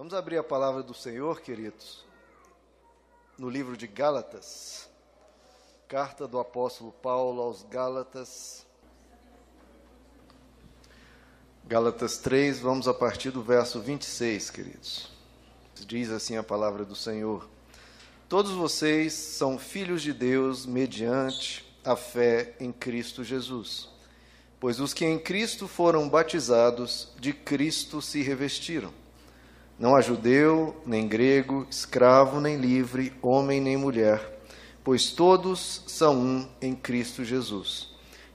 Vamos abrir a palavra do Senhor, queridos, no livro de Gálatas, carta do apóstolo Paulo aos Gálatas. Gálatas 3, vamos a partir do verso 26, queridos. Diz assim a palavra do Senhor: Todos vocês são filhos de Deus mediante a fé em Cristo Jesus. Pois os que em Cristo foram batizados, de Cristo se revestiram. Não há judeu, nem grego, escravo, nem livre, homem, nem mulher, pois todos são um em Cristo Jesus.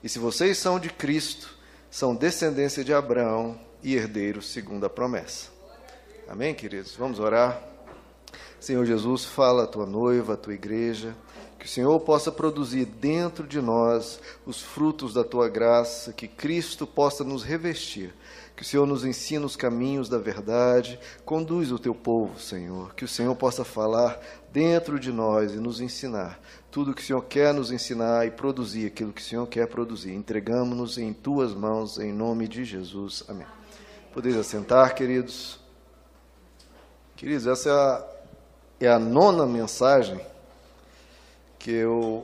E se vocês são de Cristo, são descendência de Abraão e herdeiros segundo a promessa. Amém, queridos? Vamos orar. Senhor Jesus, fala a tua noiva, a tua igreja, que o Senhor possa produzir dentro de nós os frutos da tua graça, que Cristo possa nos revestir que o Senhor nos ensine os caminhos da verdade, conduz o teu povo, Senhor. Que o Senhor possa falar dentro de nós e nos ensinar tudo o que o Senhor quer nos ensinar e produzir aquilo que o Senhor quer produzir. Entregamos-nos em tuas mãos, em nome de Jesus. Amém. Podeis assentar, queridos. Queridos, essa é a, é a nona mensagem que eu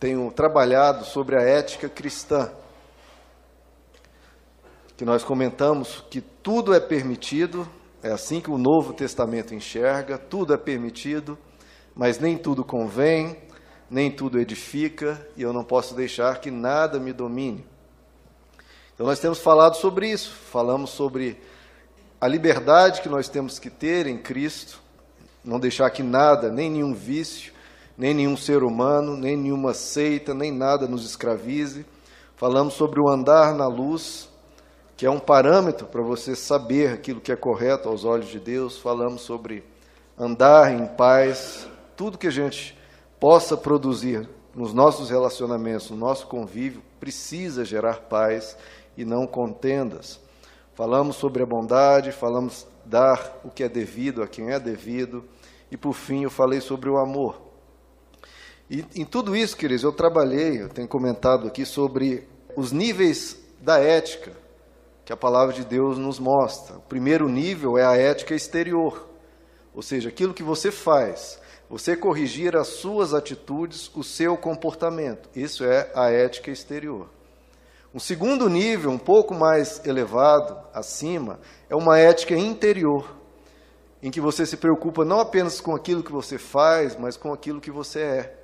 tenho trabalhado sobre a ética cristã que nós comentamos que tudo é permitido, é assim que o Novo Testamento enxerga, tudo é permitido, mas nem tudo convém, nem tudo edifica, e eu não posso deixar que nada me domine. Então nós temos falado sobre isso, falamos sobre a liberdade que nós temos que ter em Cristo, não deixar que nada, nem nenhum vício, nem nenhum ser humano, nem nenhuma seita, nem nada nos escravize. Falamos sobre o andar na luz, que é um parâmetro para você saber aquilo que é correto aos olhos de Deus. Falamos sobre andar em paz, tudo que a gente possa produzir nos nossos relacionamentos, no nosso convívio, precisa gerar paz e não contendas. Falamos sobre a bondade, falamos dar o que é devido a quem é devido, e por fim eu falei sobre o amor. E em tudo isso, queridos, eu trabalhei, eu tenho comentado aqui sobre os níveis da ética que a palavra de Deus nos mostra. O primeiro nível é a ética exterior, ou seja, aquilo que você faz, você corrigir as suas atitudes, o seu comportamento. Isso é a ética exterior. Um segundo nível, um pouco mais elevado, acima, é uma ética interior, em que você se preocupa não apenas com aquilo que você faz, mas com aquilo que você é.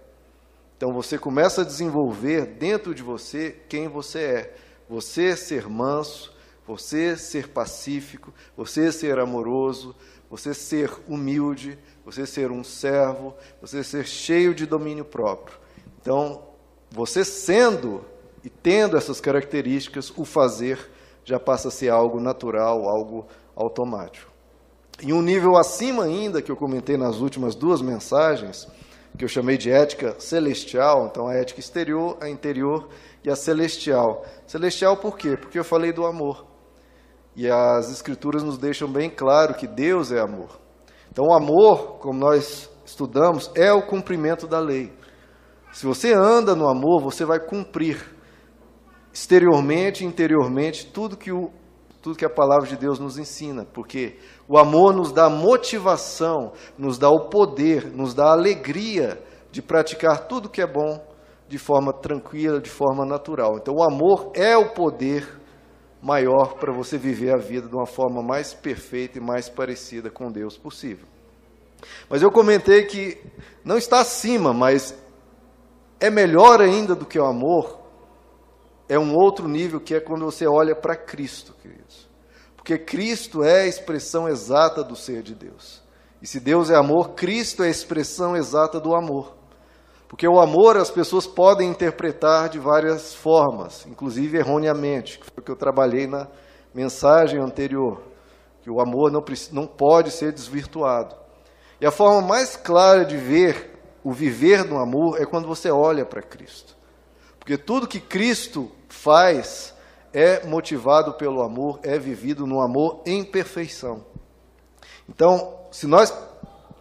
Então você começa a desenvolver dentro de você quem você é. Você ser manso, você ser pacífico, você ser amoroso, você ser humilde, você ser um servo, você ser cheio de domínio próprio. Então, você sendo e tendo essas características, o fazer já passa a ser algo natural, algo automático. Em um nível acima ainda, que eu comentei nas últimas duas mensagens, que eu chamei de ética celestial, então a ética exterior, a interior e a celestial. Celestial por quê? Porque eu falei do amor. E as Escrituras nos deixam bem claro que Deus é amor. Então, o amor, como nós estudamos, é o cumprimento da lei. Se você anda no amor, você vai cumprir exteriormente interiormente tudo que, o, tudo que a palavra de Deus nos ensina, porque o amor nos dá motivação, nos dá o poder, nos dá a alegria de praticar tudo que é bom de forma tranquila, de forma natural. Então, o amor é o poder maior para você viver a vida de uma forma mais perfeita e mais parecida com Deus possível. Mas eu comentei que não está acima, mas é melhor ainda do que o amor, é um outro nível que é quando você olha para Cristo, queridos. Porque Cristo é a expressão exata do ser de Deus. E se Deus é amor, Cristo é a expressão exata do amor. Porque o amor as pessoas podem interpretar de várias formas, inclusive erroneamente, que foi o que eu trabalhei na mensagem anterior, que o amor não, não pode ser desvirtuado. E a forma mais clara de ver o viver no amor é quando você olha para Cristo. Porque tudo que Cristo faz é motivado pelo amor, é vivido no amor em perfeição. Então, se nós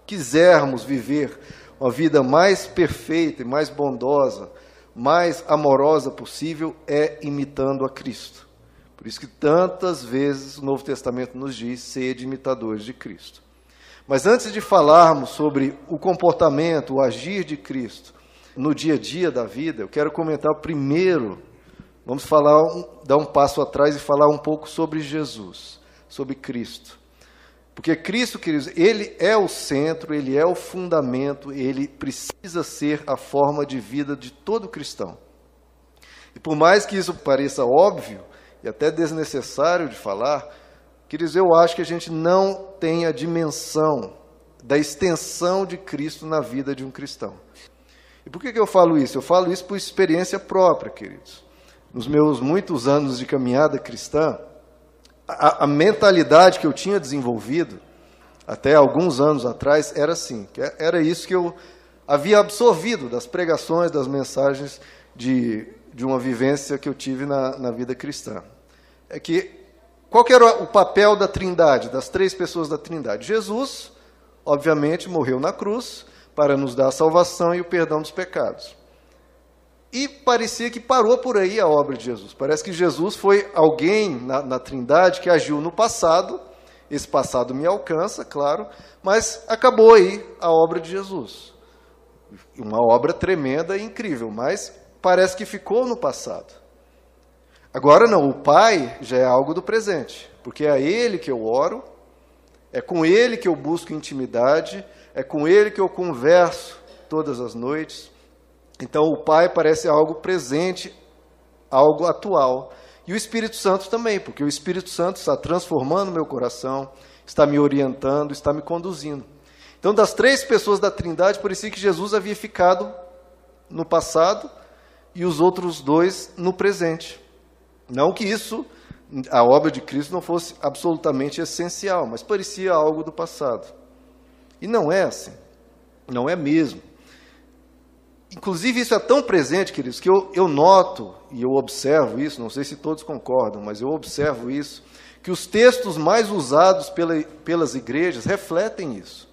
quisermos viver uma vida mais perfeita e mais bondosa, mais amorosa possível é imitando a Cristo. Por isso que tantas vezes o Novo Testamento nos diz: sede imitadores de Cristo. Mas antes de falarmos sobre o comportamento, o agir de Cristo no dia a dia da vida, eu quero comentar primeiro, vamos falar, dar um passo atrás e falar um pouco sobre Jesus, sobre Cristo. Porque Cristo, queridos, ele é o centro, ele é o fundamento, ele precisa ser a forma de vida de todo cristão. E por mais que isso pareça óbvio e até desnecessário de falar, queridos, eu acho que a gente não tem a dimensão da extensão de Cristo na vida de um cristão. E por que, que eu falo isso? Eu falo isso por experiência própria, queridos. Nos meus muitos anos de caminhada cristã, a, a, mentalidade que eu tinha desenvolvido até alguns anos atrás era assim, é, era isso que eu havia absorvido das pregações, das mensagens de, de uma vivência que eu tive na, na vida cristã. É que qual que era o papel da Trindade, das três pessoas da Trindade? Jesus, obviamente, morreu na cruz para nos dar a salvação e o perdão dos pecados. E parecia que parou por aí a obra de Jesus. Parece que Jesus foi alguém na, na Trindade que agiu no passado, esse passado me alcança, claro, mas acabou aí a obra de Jesus. Uma obra tremenda e incrível, mas parece que ficou no passado. Agora não, o Pai já é algo do presente, porque é a Ele que eu oro, é com Ele que eu busco intimidade, é com Ele que eu converso todas as noites. Então o Pai parece algo presente, algo atual. E o Espírito Santo também, porque o Espírito Santo está transformando meu coração, está me orientando, está me conduzindo. Então, das três pessoas da Trindade, parecia que Jesus havia ficado no passado e os outros dois no presente. Não que isso, a obra de Cristo, não fosse absolutamente essencial, mas parecia algo do passado. E não é assim. Não é mesmo. Inclusive, isso é tão presente, queridos, que eu, eu noto e eu observo isso, não sei se todos concordam, mas eu observo isso, que os textos mais usados pela, pelas igrejas refletem isso.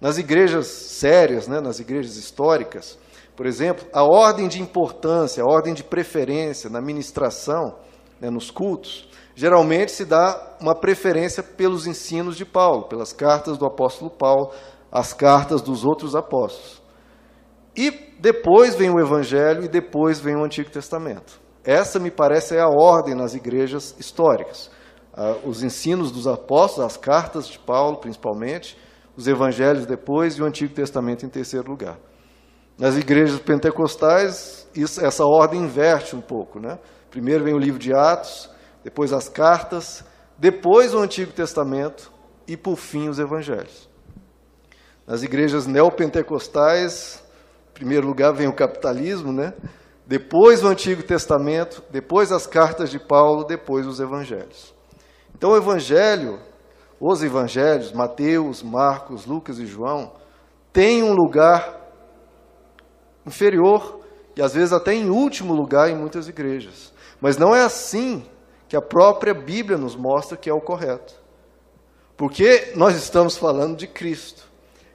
Nas igrejas sérias, né, nas igrejas históricas, por exemplo, a ordem de importância, a ordem de preferência na ministração, né, nos cultos, geralmente se dá uma preferência pelos ensinos de Paulo, pelas cartas do apóstolo Paulo, as cartas dos outros apóstolos. E depois vem o Evangelho e depois vem o Antigo Testamento. Essa, me parece, é a ordem nas igrejas históricas. Ah, os ensinos dos apóstolos, as cartas de Paulo, principalmente, os evangelhos depois e o Antigo Testamento em terceiro lugar. Nas igrejas pentecostais, isso, essa ordem inverte um pouco. Né? Primeiro vem o livro de Atos, depois as cartas, depois o Antigo Testamento e, por fim, os evangelhos. Nas igrejas neopentecostais, primeiro lugar vem o capitalismo, né? depois o Antigo Testamento, depois as cartas de Paulo, depois os evangelhos. Então o evangelho, os evangelhos, Mateus, Marcos, Lucas e João, têm um lugar inferior e às vezes até em último lugar em muitas igrejas. Mas não é assim que a própria Bíblia nos mostra que é o correto. Porque nós estamos falando de Cristo.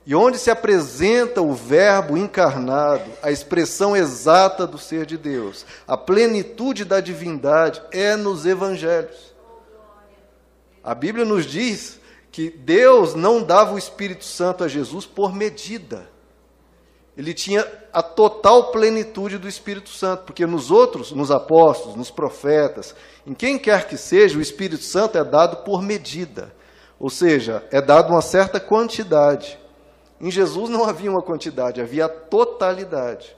E onde se apresenta o Verbo encarnado, a expressão exata do ser de Deus, a plenitude da divindade, é nos evangelhos. A Bíblia nos diz que Deus não dava o Espírito Santo a Jesus por medida. Ele tinha a total plenitude do Espírito Santo, porque nos outros, nos apóstolos, nos profetas, em quem quer que seja, o Espírito Santo é dado por medida. Ou seja, é dado uma certa quantidade. Em Jesus não havia uma quantidade, havia a totalidade.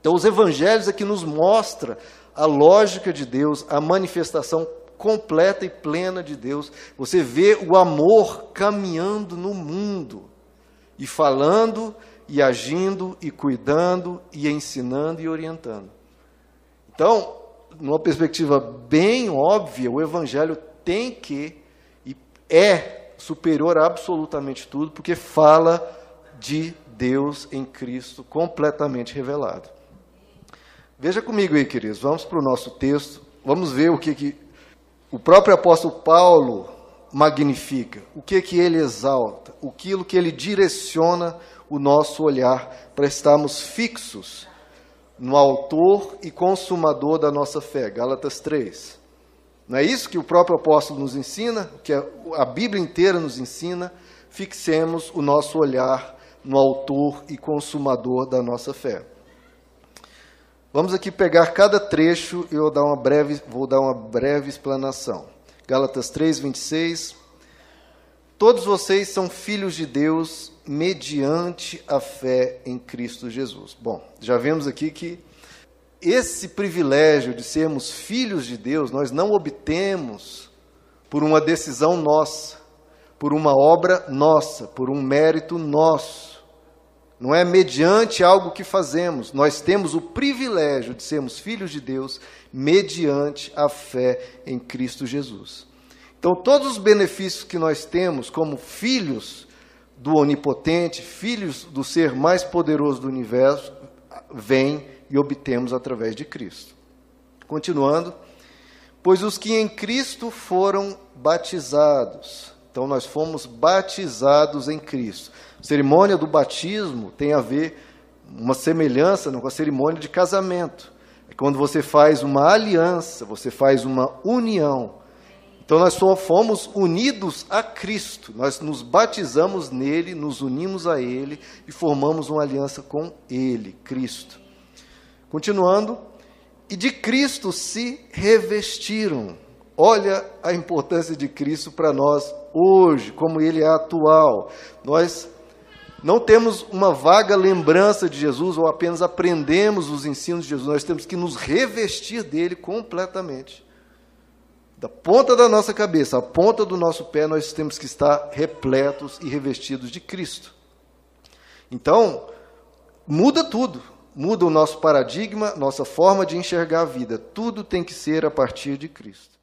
Então, os evangelhos aqui nos mostra a lógica de Deus, a manifestação completa e plena de Deus. Você vê o amor caminhando no mundo e falando e agindo e cuidando e ensinando e orientando. Então, numa perspectiva bem óbvia, o evangelho tem que e é superior a absolutamente tudo, porque fala de Deus em Cristo completamente revelado. Veja comigo aí, queridos, vamos para o nosso texto, vamos ver o que, que o próprio apóstolo Paulo magnifica, o que que ele exalta, aquilo que ele direciona o nosso olhar para estarmos fixos no autor e consumador da nossa fé. Gálatas 3. Não é isso que o próprio apóstolo nos ensina, que a Bíblia inteira nos ensina? Fixemos o nosso olhar no autor e consumador da nossa fé. Vamos aqui pegar cada trecho e eu dar uma breve, vou dar uma breve explanação. Gálatas 3, 26. Todos vocês são filhos de Deus mediante a fé em Cristo Jesus. Bom, já vemos aqui que esse privilégio de sermos filhos de Deus nós não obtemos por uma decisão nossa, por uma obra nossa, por um mérito nosso. Não é mediante algo que fazemos. Nós temos o privilégio de sermos filhos de Deus mediante a fé em Cristo Jesus. Então, todos os benefícios que nós temos como filhos do Onipotente, filhos do ser mais poderoso do universo, vêm e obtemos através de Cristo. Continuando, pois os que em Cristo foram batizados, então nós fomos batizados em Cristo. A cerimônia do batismo tem a ver uma semelhança com a cerimônia de casamento. É quando você faz uma aliança, você faz uma união. Então nós só fomos unidos a Cristo. Nós nos batizamos nele, nos unimos a ele e formamos uma aliança com ele, Cristo. Continuando, e de Cristo se revestiram. Olha a importância de Cristo para nós hoje, como ele é atual. Nós não temos uma vaga lembrança de Jesus ou apenas aprendemos os ensinos de Jesus, nós temos que nos revestir dele completamente. Da ponta da nossa cabeça à ponta do nosso pé, nós temos que estar repletos e revestidos de Cristo. Então, muda tudo muda o nosso paradigma, nossa forma de enxergar a vida. Tudo tem que ser a partir de Cristo.